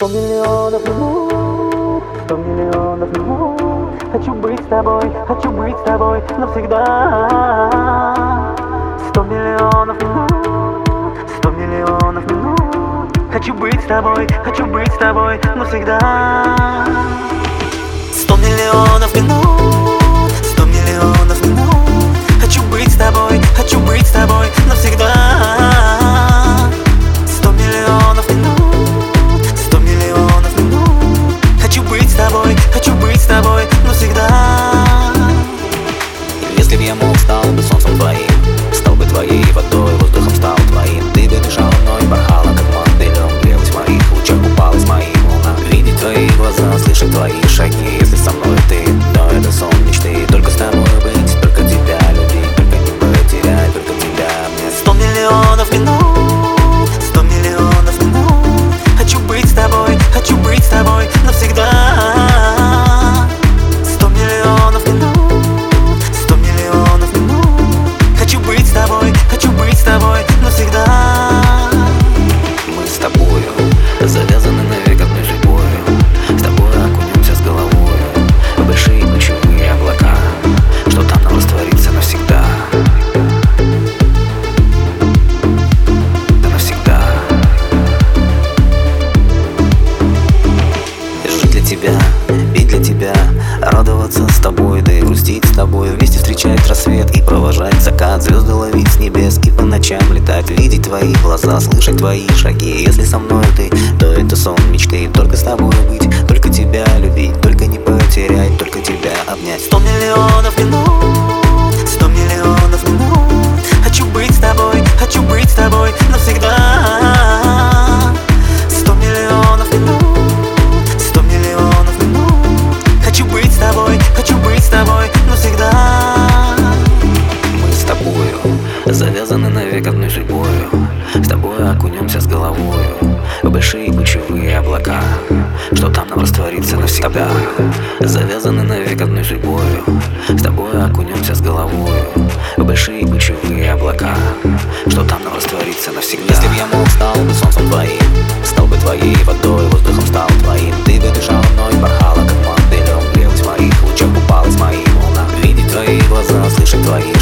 Сто миллионов минут, сто миллионов минут. Хочу быть с тобой, хочу быть с тобой навсегда. Сто миллионов минут, сто миллионов минут. Хочу быть с тобой, хочу быть с тобой навсегда. Сто миллионов минут, с тобой, да и грустить с тобой. Вместе встречать рассвет и провожать закат. Звезды ловить с небес и по ночам летать. Видеть твои глаза, слышать твои шаги. Если со мной ты, то это сон мечты. Только с тобой быть, только завязаны навек одной живою С тобой окунемся с головою В большие ключевые облака. Что там нам растворится навсегда? Завязаны навек одной живою С тобой окунемся с головою В большие ключевые облака. Что там нам растворится навсегда? Если б я мог, стал бы солнцем твоим Стал бы твоей водой, воздухом стал твоим. Ты бы дышала мной, порхала, как мотылем Грелась в моих лучах, купалась в моих волнах Видеть твои глаза, слышать твои